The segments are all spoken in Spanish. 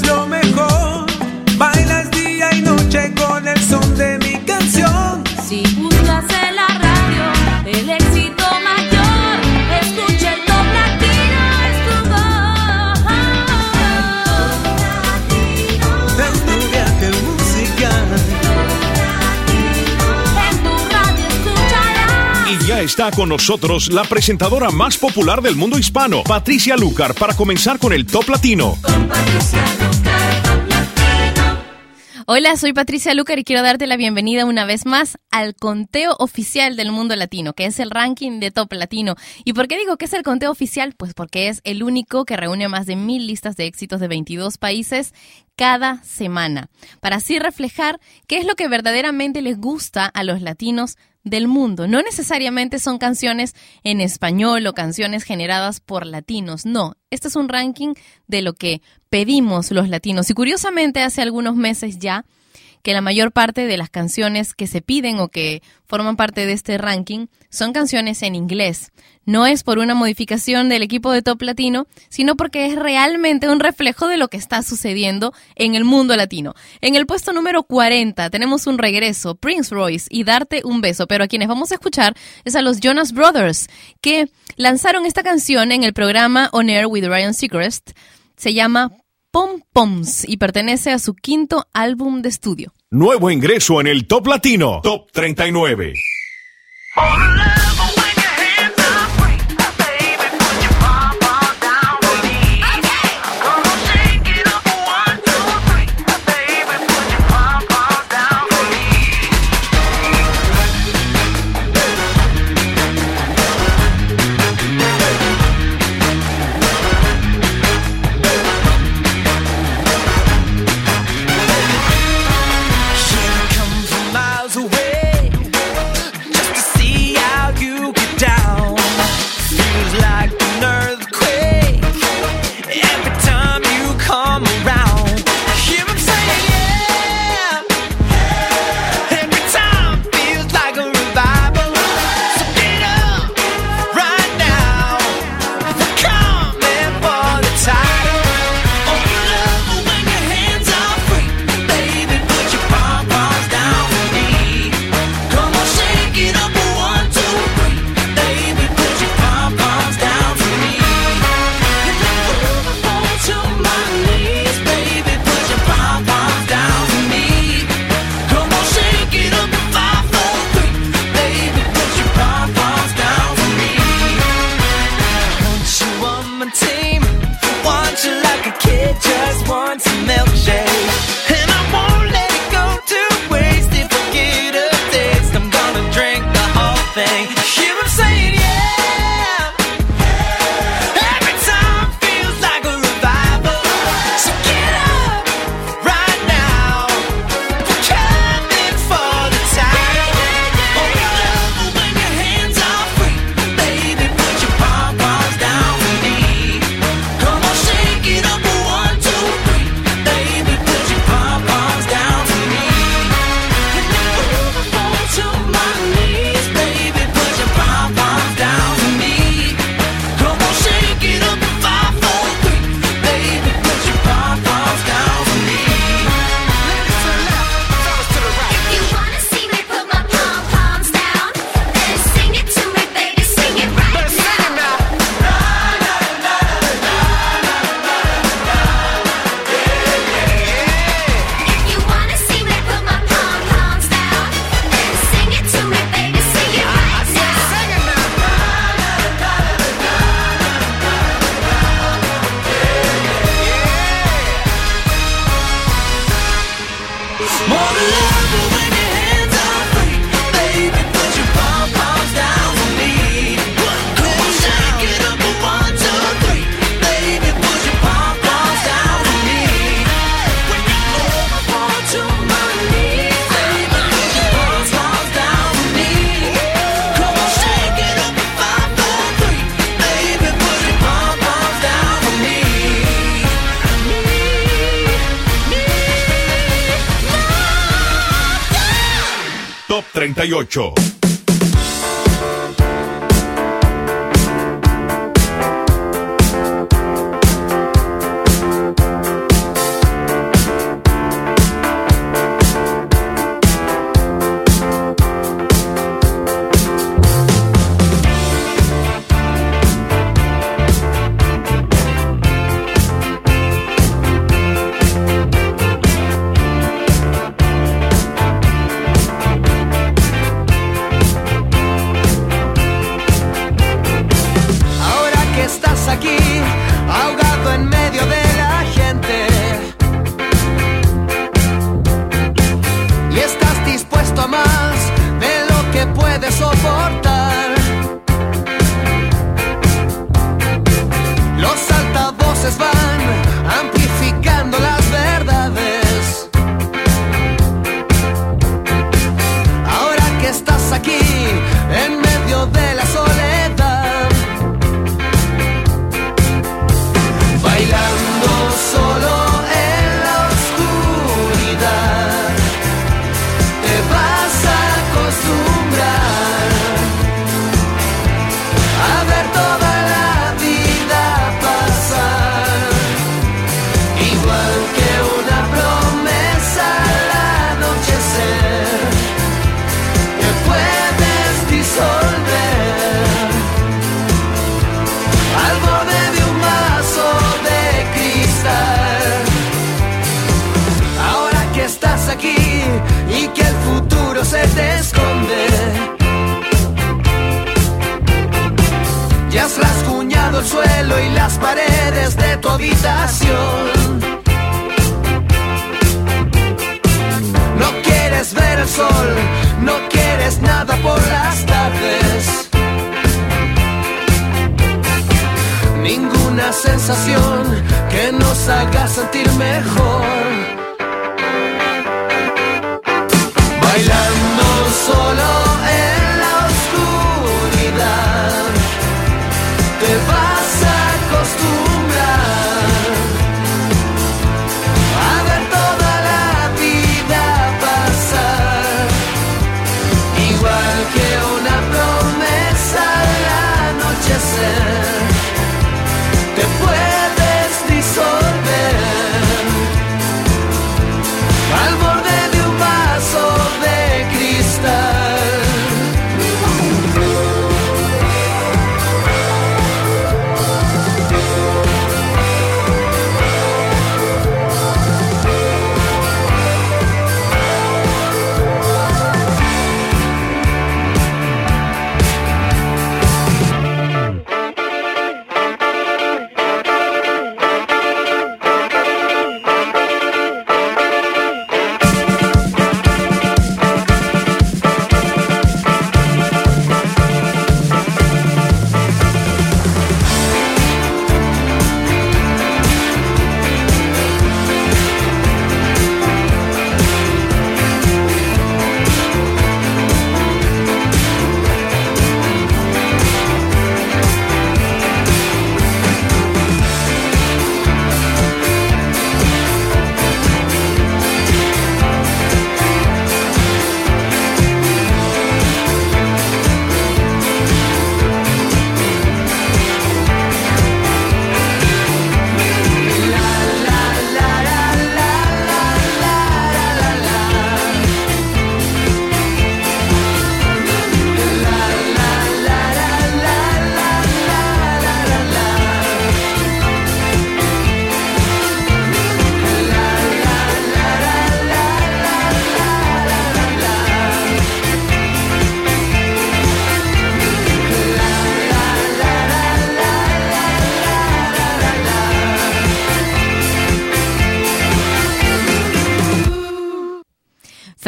es lo. Está con nosotros la presentadora más popular del mundo hispano, Patricia Lucar, para comenzar con el Top Latino. Hola, soy Patricia Lucar y quiero darte la bienvenida una vez más al conteo oficial del mundo latino, que es el ranking de top latino. ¿Y por qué digo que es el conteo oficial? Pues porque es el único que reúne más de mil listas de éxitos de 22 países cada semana, para así reflejar qué es lo que verdaderamente les gusta a los latinos del mundo. No necesariamente son canciones en español o canciones generadas por latinos, no. Este es un ranking de lo que pedimos los latinos. Y curiosamente, hace algunos meses ya, que la mayor parte de las canciones que se piden o que forman parte de este ranking son canciones en inglés. No es por una modificación del equipo de Top Latino, sino porque es realmente un reflejo de lo que está sucediendo en el mundo latino. En el puesto número 40 tenemos un regreso, Prince Royce y Darte un beso, pero a quienes vamos a escuchar es a los Jonas Brothers, que lanzaron esta canción en el programa On Air with Ryan Seacrest. Se llama Pom Poms y pertenece a su quinto álbum de estudio. Nuevo ingreso en el Top Latino, Top 39. 38.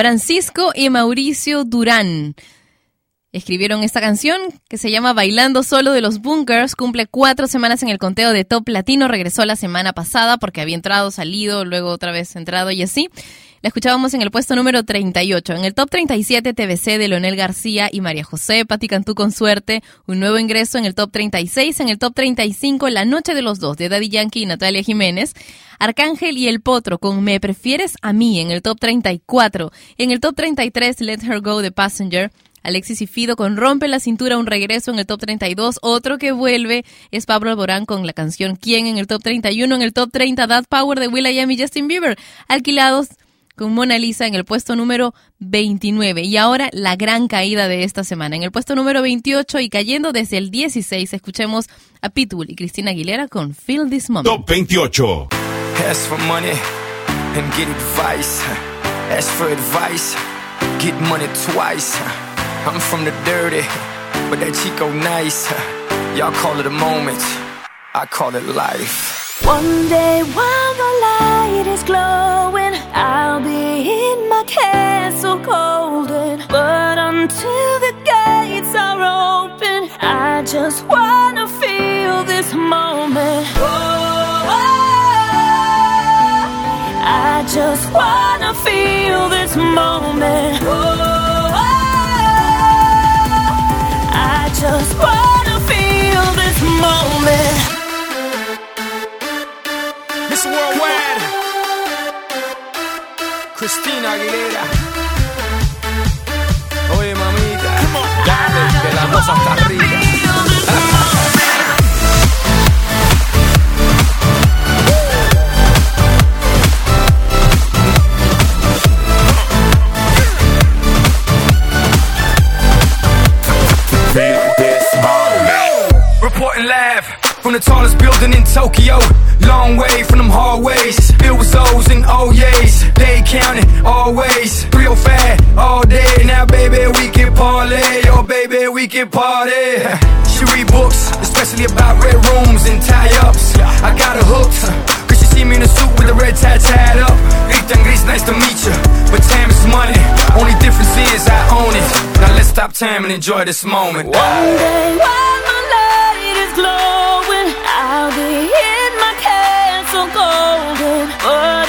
Francisco y Mauricio Durán. Escribieron esta canción que se llama Bailando Solo de los Bunkers. Cumple cuatro semanas en el conteo de Top Latino. Regresó la semana pasada porque había entrado, salido, luego otra vez entrado y así. La escuchábamos en el puesto número 38. En el top 37, TBC de Leonel García y María José, Pati Cantú con suerte. Un nuevo ingreso en el top 36. En el top 35, La Noche de los Dos de Daddy Yankee y Natalia Jiménez. Arcángel y El Potro con Me Prefieres a mí en el top 34. En el top 33, Let Her Go de Passenger. Alexis y Fido con Rompe la Cintura, un regreso en el top 32. Otro que vuelve es Pablo Alborán con la canción ¿Quién? en el top 31. En el top 30, That Power de Will.i.am y Justin Bieber. Alquilados con Mona Lisa en el puesto número 29. Y ahora la gran caída de esta semana. En el puesto número 28 y cayendo desde el 16, escuchemos a Pitbull y Cristina Aguilera con Feel This Moment. Top 28. Ask for money and get advice. Ask for advice, get money twice. I'm from the dirty, but that Chico nice. Y'all call it a moment. I call it life. One day while the light is glowing, Be in my castle golden. But until the gates are open, I just wanna feel this moment. Oh, I just wanna feel this moment. Oh, I just wanna feel this moment. Miss Worldwide, Cristina Aguilera. Oye, mamita, ya desde la rosa hasta baby, party. She read books, especially about red rooms and tie ups. I got her hooked. Cause she see me in a suit with a red tie tied up. Ethan Gris, nice to meet you. But time is money. Only difference is I own it. Now let's stop time and enjoy this moment. One day while my light is glowing, I'll be in my castle golden. But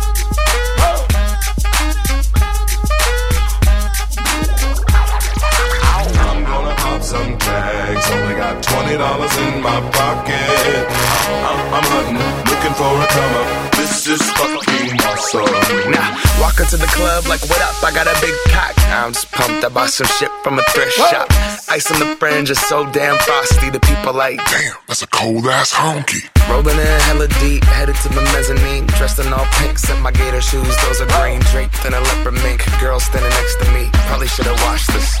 tags. Only got twenty dollars in my pocket. I'm, I'm hunting, looking for a come up. This is fucking awesome. Now, walk into the club like, what up? I got a big cock. I'm just pumped. I bought some shit from a thrift shop. Ice on the fringe is so damn frosty. The people like, Damn, that's a cold ass honky. rolling in hella deep, headed to the mezzanine. Dressed in all pink, set my gator shoes. Those are green draped in a leopard mink. Girl standing next to me. Probably should have washed this.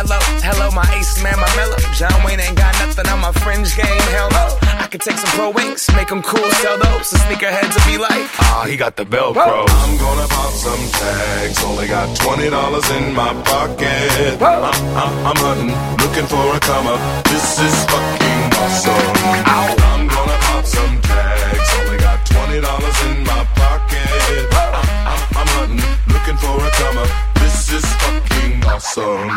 Hello, hello, my ace man, my mellow. John Wayne ain't got nothing on my fringe game. Hell no. I could take some pro wings, make them cool, sell those. The sneakerheads will be like, ah, he got the Velcro. I'm gonna pop some tags. Only got twenty dollars in my pocket. I'm, I'm, I'm hunting, looking for a come up. This is fucking awesome. I'm gonna pop some tags. Only got twenty dollars in my pocket. I'm, I'm, I'm hunting, looking for a come up. This is fucking awesome.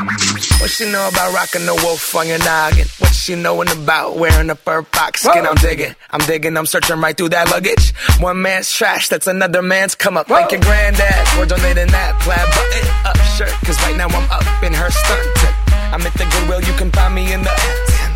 What she know about rocking the wolf on your noggin? What she knowin' about wearing a fur fox skin? I'm digging, I'm digging, I'm searching right through that luggage. One man's trash, that's another man's come up. Thank your granddad for donating that plaid button up shirt. Cause right now I'm up in her skirt. I'm at the Goodwill, you can find me in the.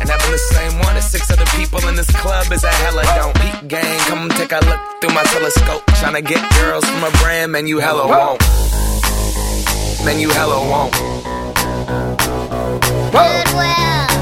And having the same one as six other people in this club is a hella don't. Peak gang, come take a look through my telescope. Tryna get girls from a brand, man, you hella won't. Man, you hella won't. Goodwill.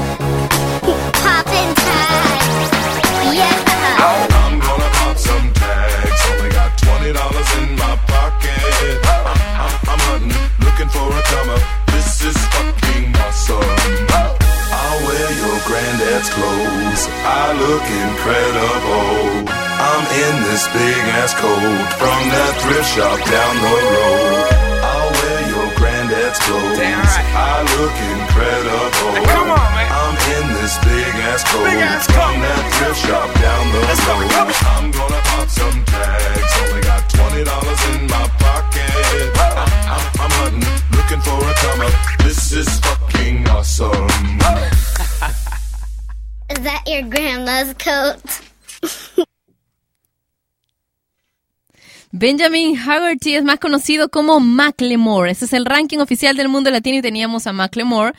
Granddad's clothes. I look incredible. I'm in this big ass coat from that thrift shop down the road. I'll wear your granddad's clothes. I look incredible. Come on, man. I'm in this big ass coat Big ass from coat. that thrift shop down the Let's go, road. on. I'm gonna pop some tags. Only got twenty dollars in my pocket. I'm, I'm, I'm hunting, looking for a come up. This is fucking awesome. Is that your grandma's coat? Benjamin Haggerty es más conocido como Macklemore. Ese es el ranking oficial del mundo latino y teníamos a Macklemore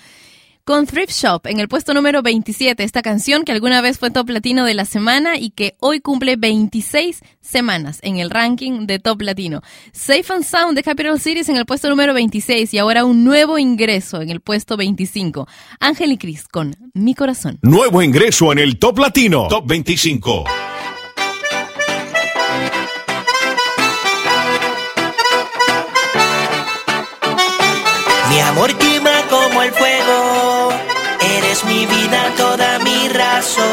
con Thrift Shop en el puesto número 27. Esta canción que alguna vez fue top latino de la semana y que hoy cumple 26 semanas en el ranking de top latino. Safe and Sound de Capital Cities en el puesto número 26 y ahora un nuevo ingreso en el puesto 25. Ángel y Cris con Mi Corazón. Nuevo ingreso en el Top Latino. Top 25. Mi amor fuego, mi vida, toda mi razón.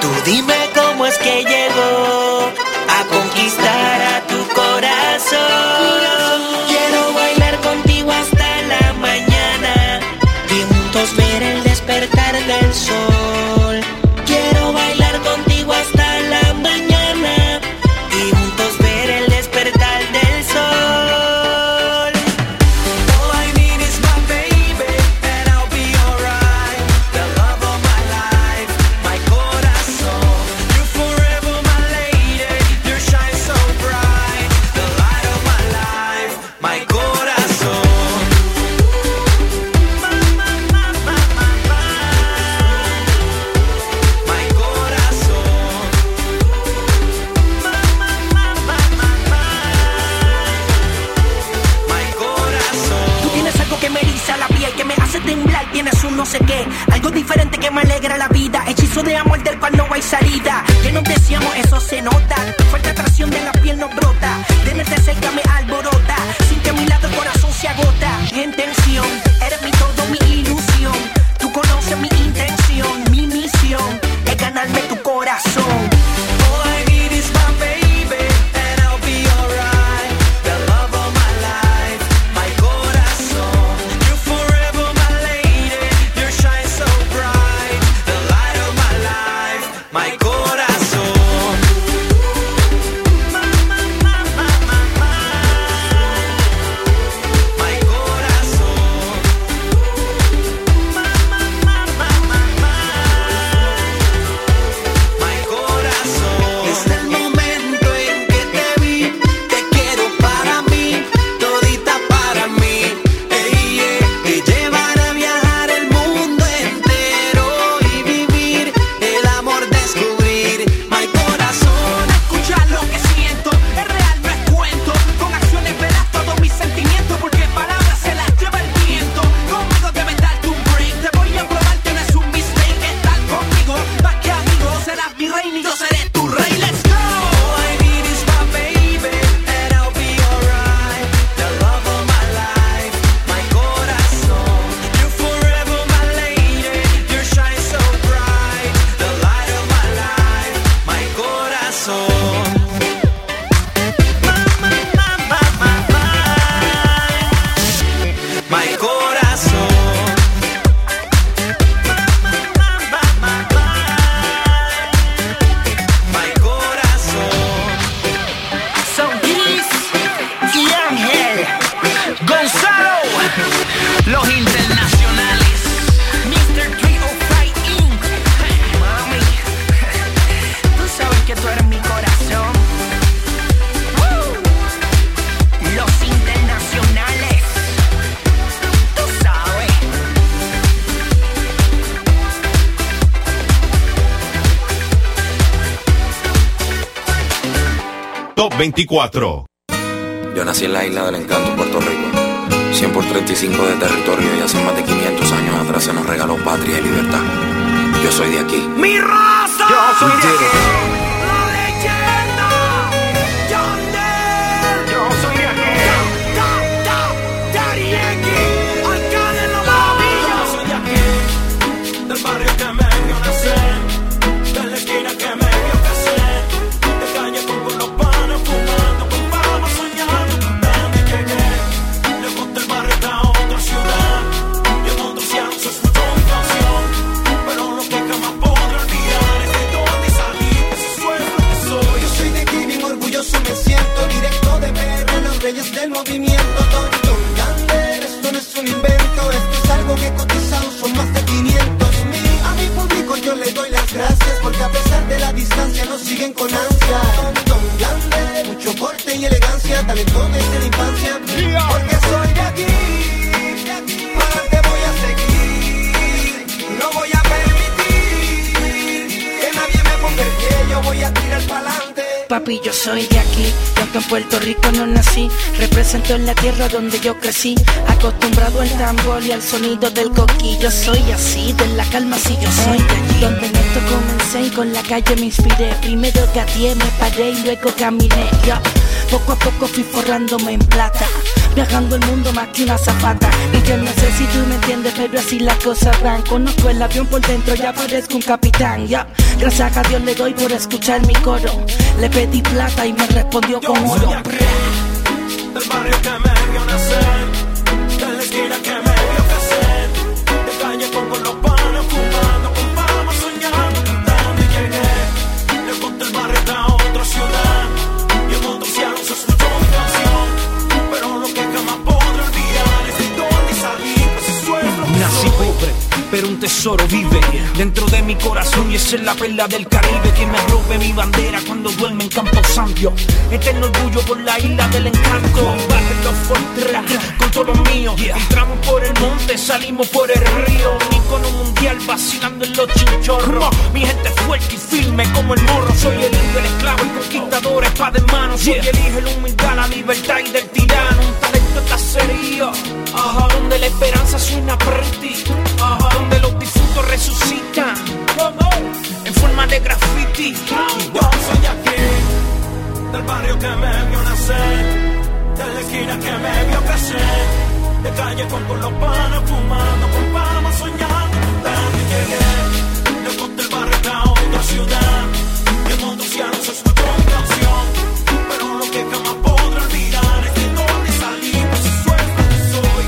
Tú dime cómo es que llego a conquistar a 2024. Yo nací en la isla del encanto, Puerto Rico. 100 por 35 de territorio y hace más de 500 años atrás se nos regaló patria y libertad. Yo soy de aquí. ¡Mi raza! Yo soy de aquí. Rico no nací, represento en la tierra donde yo crecí, acostumbrado al tambor y al sonido del coquillo. Soy así, de la calma si yo soy de allí. Donde en esto comencé y con la calle me inspiré. Primero gateé, me paré y luego caminé. Yo, poco a poco fui forrándome en plata. Viajando el mundo más que una zapata Y yo no sé si tú me entiendes Pero así las cosas van Conozco el avión por dentro Ya parezco un capitán ya Gracias a Dios le doy por escuchar mi coro. Le pedí plata y me respondió con oro. de aquí, del barrio que me vio nacer, tesoro vive dentro de mi corazón y esa es la perla del Caribe que me robe mi bandera cuando duerme en Campo Santo. Eterno orgullo por la isla del encanto. Barrio Fortera, con todo lo mío. Entramos por el monte, salimos por el río. Un icono mundial vacilando en los chinchorros. Mi gente fuerte y firme como el morro. Soy el indio, el esclavo, el conquistador, espada en mano. Soy el hijo, la humildad, la libertad y del tirano. Un talento. Ajá, donde la esperanza suena pretty. De esquina que me vio crecer, de calle con todos los panos fumando, con palmas soñando, cantando y llegué. Lejos del barrio a otra ciudad, y ya no se escuchó mi canción, pero lo que jamás podré olvidar es de dónde salí, pues eso es lo que soy.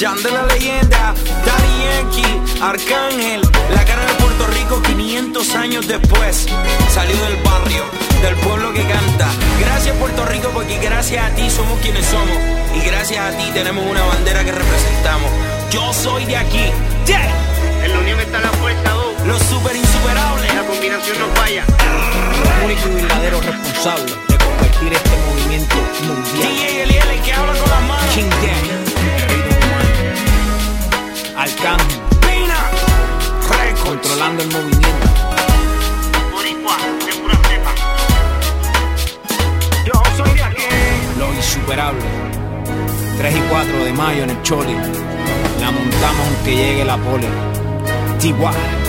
Jan de la leyenda, Daddy Yankee, Arcángel, la cara de Puerto Rico, 500 años después, salió del barrio, del pueblo que canta. Gracias Puerto Rico porque gracias a ti somos quienes somos. Y gracias a ti tenemos una bandera que representamos. Yo soy de aquí. Yeah. En la unión está la fuerza, dos. Los super insuperables. La combinación no falla. único y verdadero responsable de convertir este movimiento mundial. DJ Eliel, el que habla con las manos. King One. Arcángel, Pina. Records. controlando el movimiento. Los insuperables. 3 y 4 de mayo en el Choli. La montamos aunque llegue la pole. TY.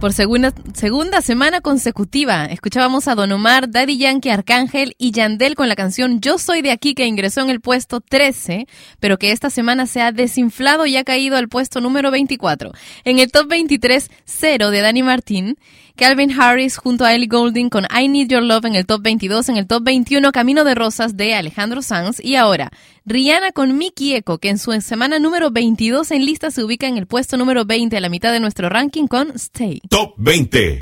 Por segunda, segunda semana consecutiva, escuchábamos a Don Omar, Daddy Yankee, Arcángel y Yandel con la canción Yo Soy de Aquí, que ingresó en el puesto 13, pero que esta semana se ha desinflado y ha caído al puesto número 24. En el top 23, Cero de Danny Martín, Calvin Harris junto a Ellie Goulding con I Need Your Love en el top 22, en el top 21, Camino de Rosas de Alejandro Sanz y ahora Rihanna con Mickey Echo, que en su semana número 22 en lista se ubica en el puesto número 20 a la mitad de nuestro ranking con Stay. Top 20.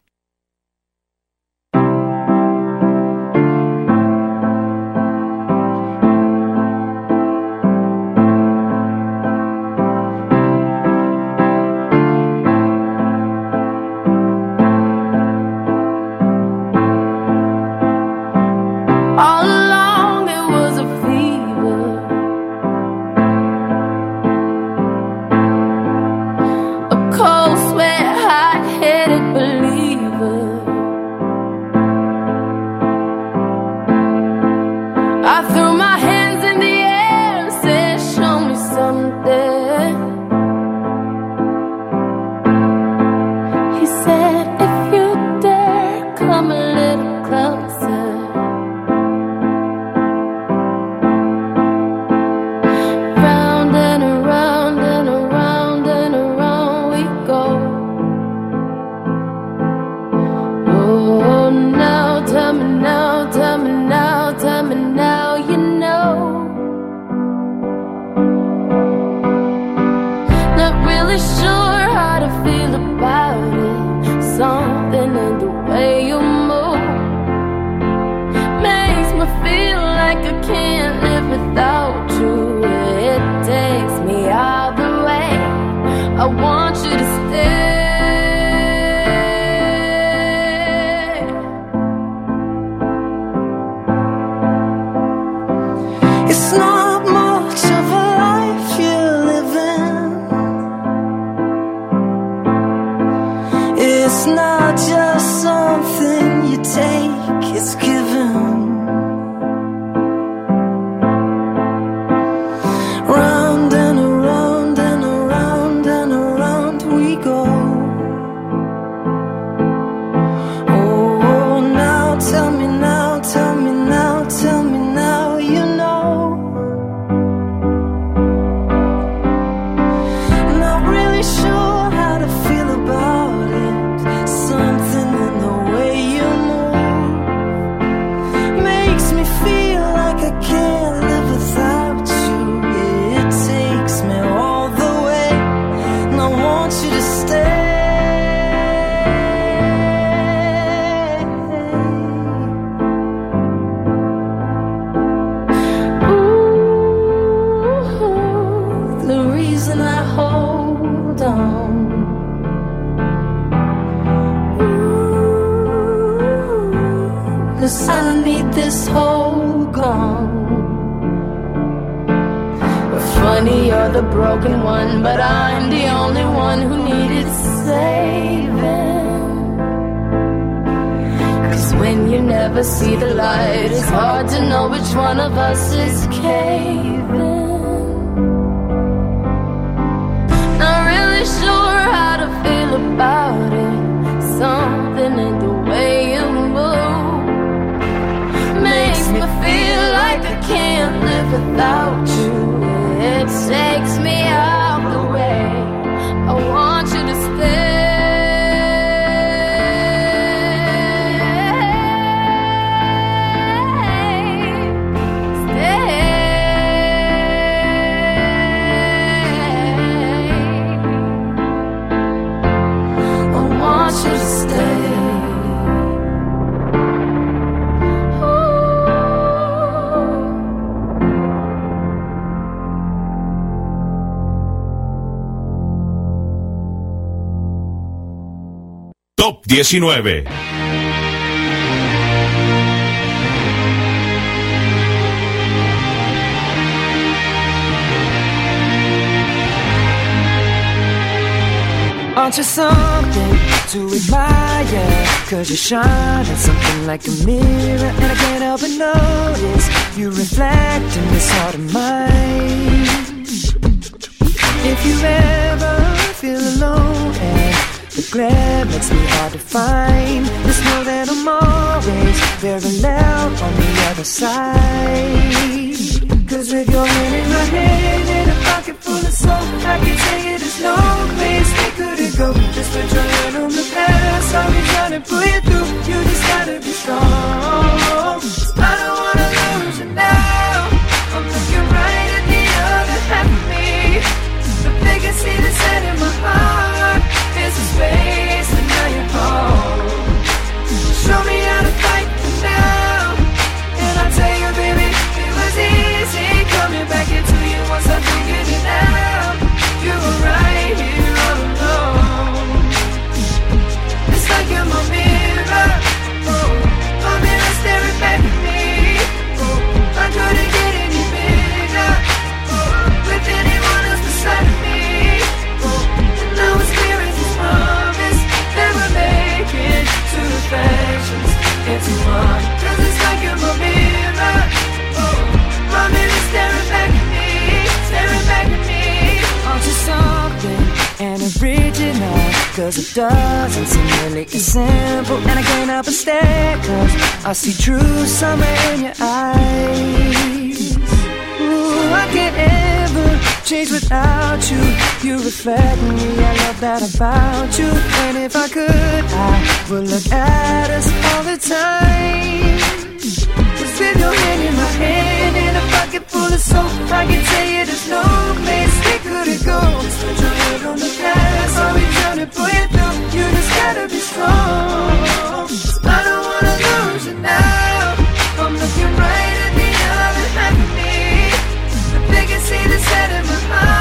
Aren't you something to admire? Cause you shine at something like a mirror And I can't help but notice You reflect in this heart of mine If you ever feel alone and the glare makes me hard to find. Just know that I'm always very loud on the other side. Cause with your hand in my hand and a pocket full of soap, I can tell you there's no place we could go. Just put your hand on the past, I'll be trying to pull you through. You just gotta be strong. I see true summer in your eyes. Ooh, I can't ever change without you. You reflect me, I love that about you. And if I could, I would look at us all the time. Just with your hand in my hand in a pocket full of soap, I can tell you there's no place we couldn't go. Just put your head on the glass. I'll be trying to pull you through. You just gotta be strong now. I'm looking right at the other half of me. Set of my.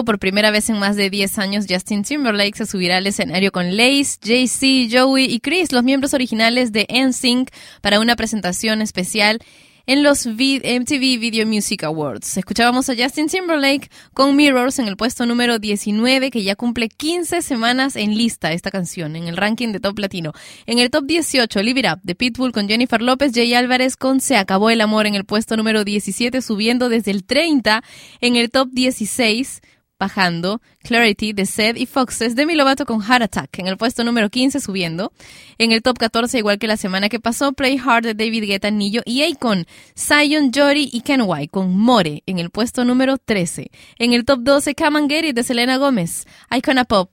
por primera vez en más de 10 años, Justin Timberlake se subirá al escenario con Lace, JC, Joey y Chris, los miembros originales de NSYNC, para una presentación especial en los MTV Video Music Awards. Escuchábamos a Justin Timberlake con Mirrors en el puesto número 19, que ya cumple 15 semanas en lista esta canción, en el ranking de Top Latino. En el Top 18, Live It Up de Pitbull con Jennifer López, Jay Álvarez con Se Acabó el Amor en el puesto número 17, subiendo desde el 30. En el Top 16, bajando, Clarity de Seth y Foxes de Milovato con Heart Attack en el puesto número 15 subiendo. En el top 14, igual que la semana que pasó, Play Hard de David Guetta, Nillo y Akon, Zion, Jory y Ken White con More en el puesto número 13. En el top 12, Come and Get It de Selena Gómez, Icona Pop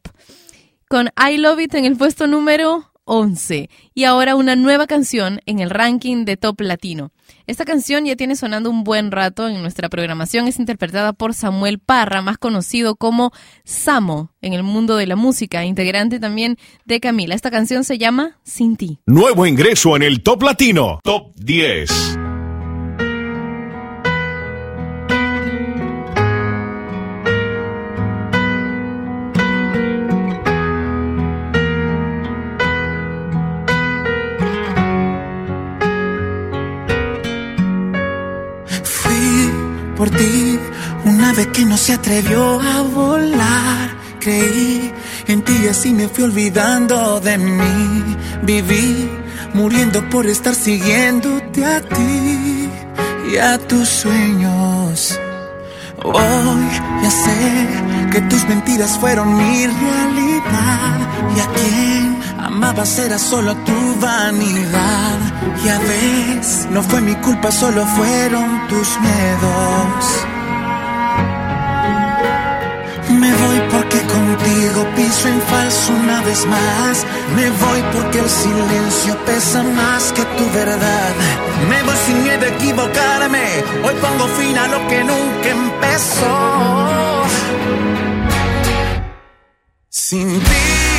con I Love It en el puesto número 11 y ahora una nueva canción en el ranking de Top Latino. Esta canción ya tiene sonando un buen rato en nuestra programación, es interpretada por Samuel Parra, más conocido como Samo en el mundo de la música, integrante también de Camila. Esta canción se llama Sin ti. Nuevo ingreso en el Top Latino. Top 10. Una vez que no se atrevió a volar. Creí en ti y así me fui olvidando de mí. Viví muriendo por estar siguiéndote a ti y a tus sueños. Hoy ya sé que tus mentiras fueron mi realidad y a quien amabas era solo tu vanidad. Ya ves, no fue mi culpa, solo fueron tus miedos. Me voy porque contigo piso en falso una vez más. Me voy porque el silencio pesa más que tu verdad. Me voy sin miedo a equivocarme. Hoy pongo fin a lo que nunca empezó. Sin ti,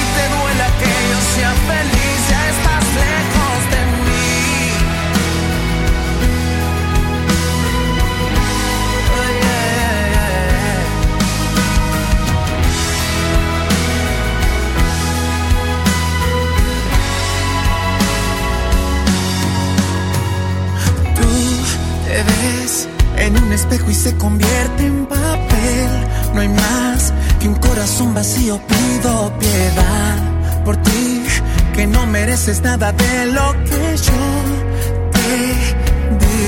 te duela que yo sea feliz, ya estás lejos de mí. Tú te ves en un espejo y se convierte en papel. No hay más que un corazón vacío. Pido piedad por ti, que no mereces nada de lo que yo te di.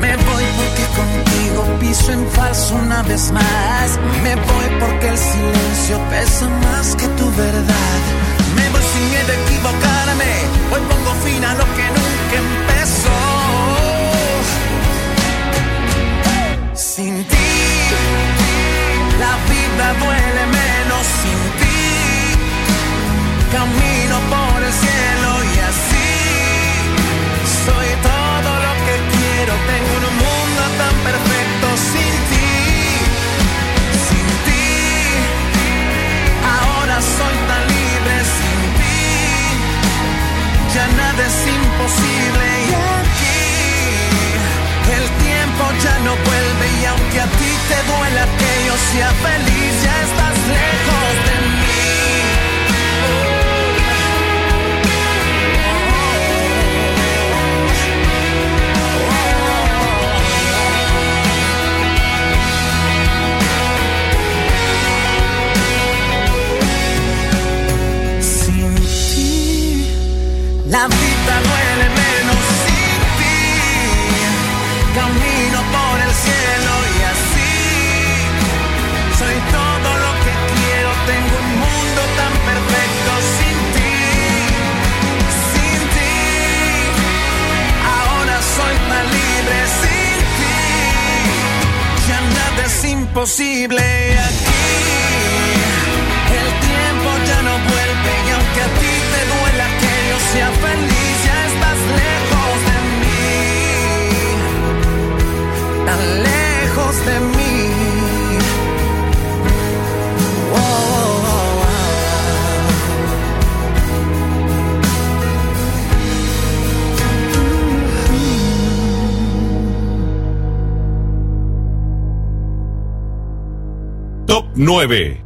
Me voy porque contigo piso en falso una vez más. Me voy porque el silencio pesa más que tu verdad. Me voy sin miedo a equivocarme. Hoy pongo fin a lo que nunca empezó. Sin ti, duele menos sin ti. Camino por el cielo y así soy todo lo que quiero. Tengo un mundo tan perfecto sin ti, sin ti. Ahora soy tan libre sin ti. Ya nada es imposible y aquí el tiempo ya no vuelve y aunque a ti te duela que yo sea feliz, posible aquí. El tiempo ya no vuelve y aunque a ti te duela que yo sea feliz, ya estás lejos de mí. Tan lejos de mí. 9.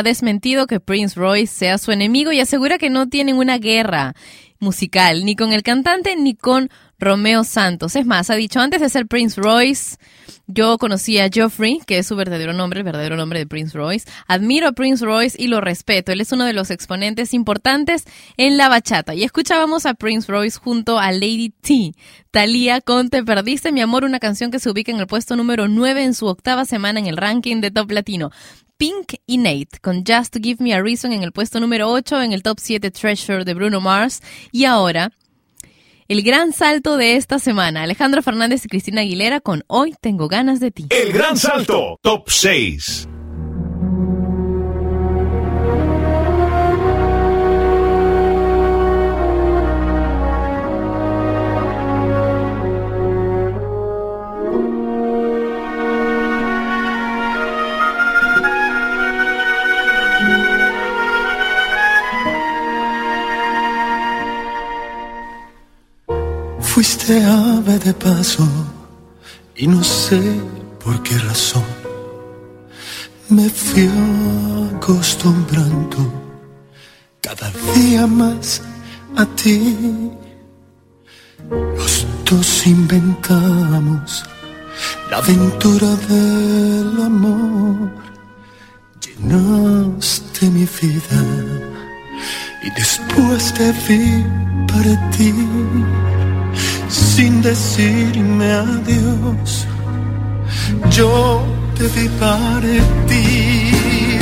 Ha desmentido que Prince Royce sea su enemigo y asegura que no tienen una guerra musical, ni con el cantante ni con Romeo Santos. Es más, ha dicho antes de ser Prince Royce, yo conocí a Geoffrey, que es su verdadero nombre, el verdadero nombre de Prince Royce. Admiro a Prince Royce y lo respeto. Él es uno de los exponentes importantes en la bachata. Y escuchábamos a Prince Royce junto a Lady T. Thalía con Te Perdiste, mi amor, una canción que se ubica en el puesto número 9 en su octava semana en el ranking de Top Latino. Pink y Nate con Just to Give Me a Reason en el puesto número 8 en el top 7 Treasure de Bruno Mars. Y ahora, el gran salto de esta semana, Alejandro Fernández y Cristina Aguilera con Hoy tengo ganas de ti. El gran salto. Top 6. Fuiste ave de paso y no sé por qué razón me fui acostumbrando cada día más a ti. Los dos inventamos la aventura del amor. Llenaste mi vida y después te vi partir sin decirme adiós. Yo te vi partir.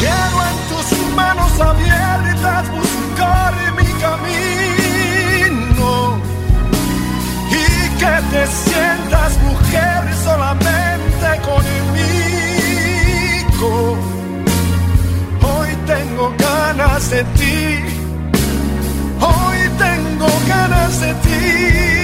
Quiero en tus manos abiertas buscar mi camino y que te sientas mujer solamente conmigo. Hoy tengo ganas de ti. Hoy tengo ganas de ti.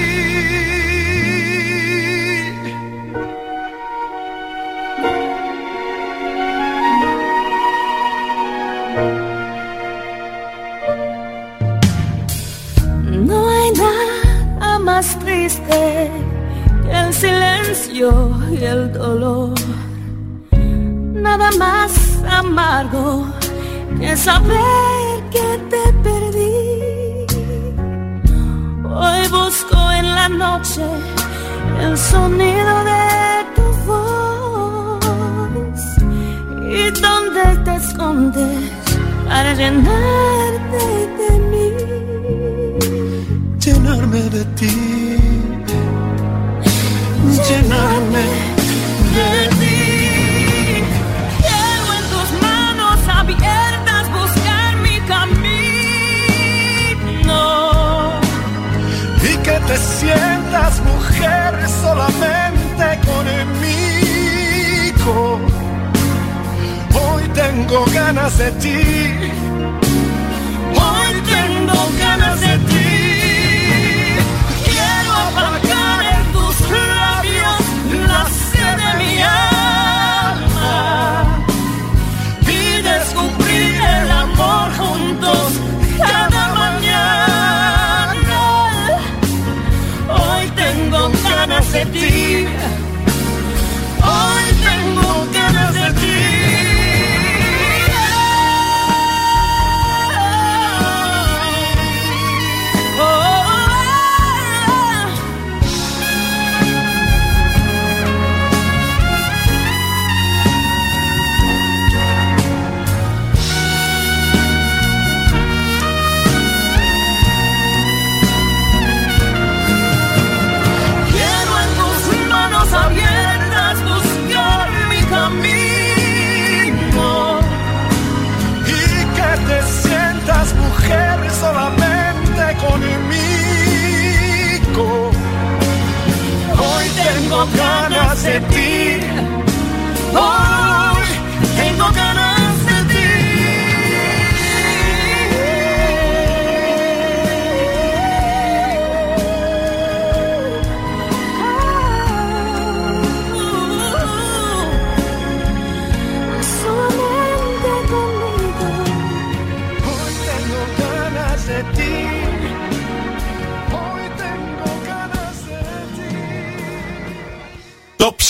El silencio y el dolor. Nada más amargo que saber que te perdí. Hoy busco en la noche el sonido de tu voz y dónde te escondes para llenarte de mí. llenarme de ti, llenarme de ti. Quiero en tus manos abiertas buscar mi camino. y que te sientas mujer solamente conmigo. Hoy tengo ganas de ti, Hoy tengo ganas de ti. Ganas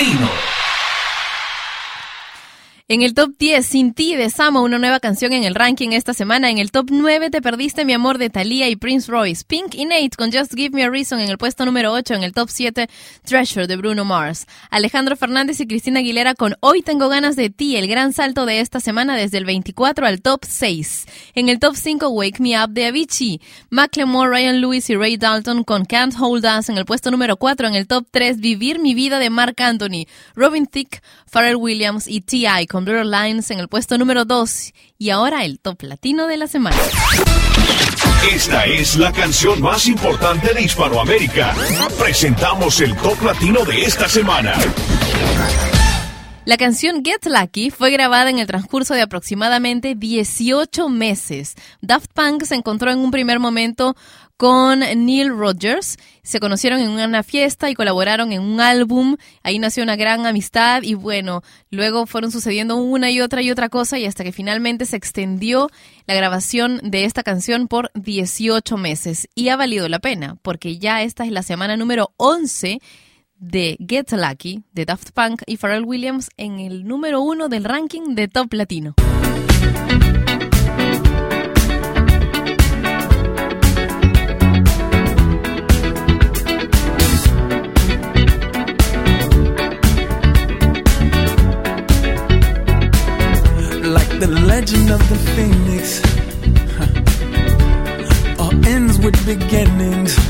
Latino. En el top 10, Sin ti de Samo, una nueva canción en el ranking esta semana. En el top 9, Te perdiste mi amor de Thalía y Prince Royce. Pink y Nate con Just Give Me a Reason en el puesto número 8. En el top 7, Treasure de Bruno Mars. Alejandro Fernández y Cristina Aguilera con Hoy tengo ganas de ti, el gran salto de esta semana desde el 24 al top 6. En el top 5, Wake Me Up de Avicii. Macklemore, Ryan Lewis y Ray Dalton con Can't Hold Us en el puesto número 4. En el top 3, Vivir mi vida de Mark Anthony. Robin Thicke, Pharrell Williams y T.I. con Blur Lines en el puesto número 2. Y ahora el top latino de la semana. Esta es la canción más importante de Hispanoamérica. Presentamos el top latino de esta semana. La canción Get Lucky fue grabada en el transcurso de aproximadamente 18 meses. Daft Punk se encontró en un primer momento con Neil Rogers, se conocieron en una fiesta y colaboraron en un álbum, ahí nació una gran amistad y bueno, luego fueron sucediendo una y otra y otra cosa y hasta que finalmente se extendió la grabación de esta canción por 18 meses. Y ha valido la pena porque ya esta es la semana número 11 de Get Lucky de Daft Punk y Pharrell Williams en el número uno del ranking de Top Latino. like the legend of the phoenix. All ends with beginnings.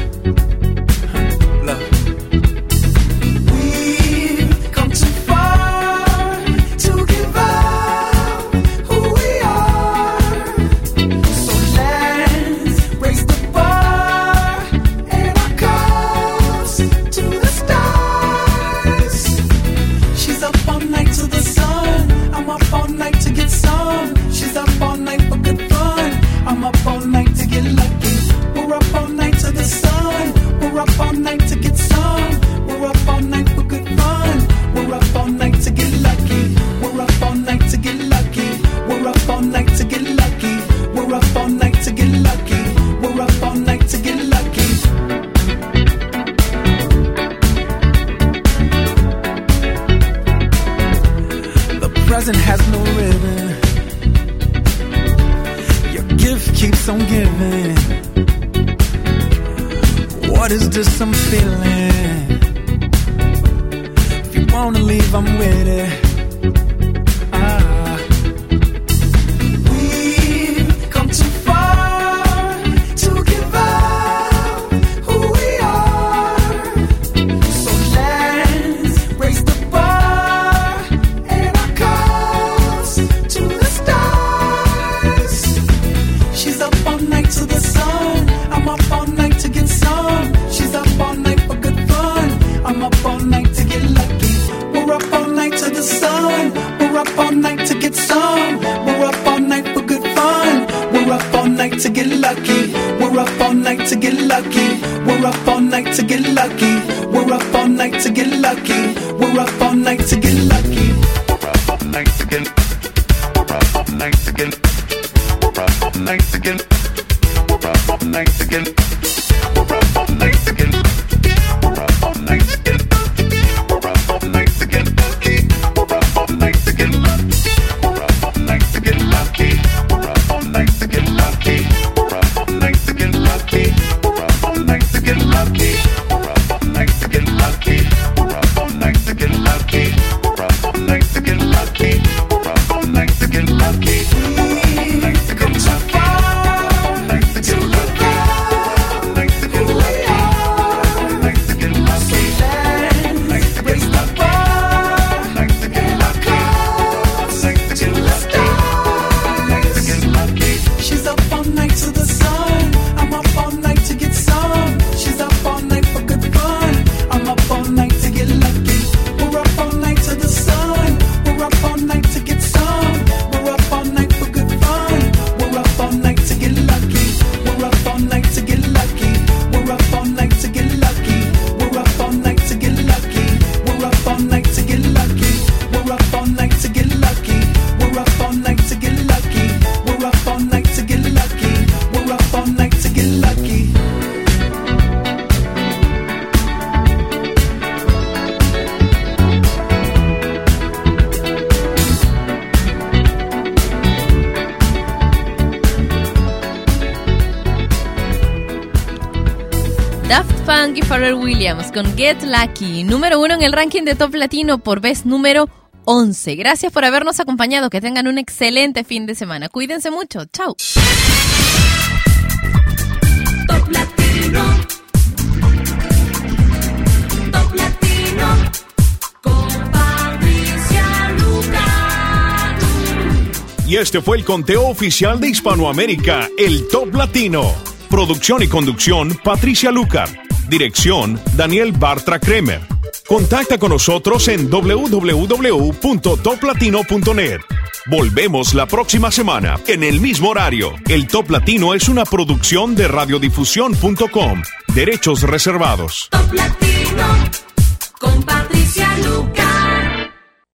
Up all night Con Get Lucky, número uno en el ranking de Top Latino por vez número 11. Gracias por habernos acompañado. Que tengan un excelente fin de semana. Cuídense mucho. Chao. Top Latino. Top Latino. Con Patricia Y este fue el conteo oficial de Hispanoamérica, el Top Latino. Producción y conducción, Patricia Lucar. Dirección Daniel Bartra Kremer. Contacta con nosotros en www.toplatino.net. Volvemos la próxima semana en el mismo horario. El Top Latino es una producción de radiodifusión.com. Derechos reservados. Top Latino con Patricia Lucas.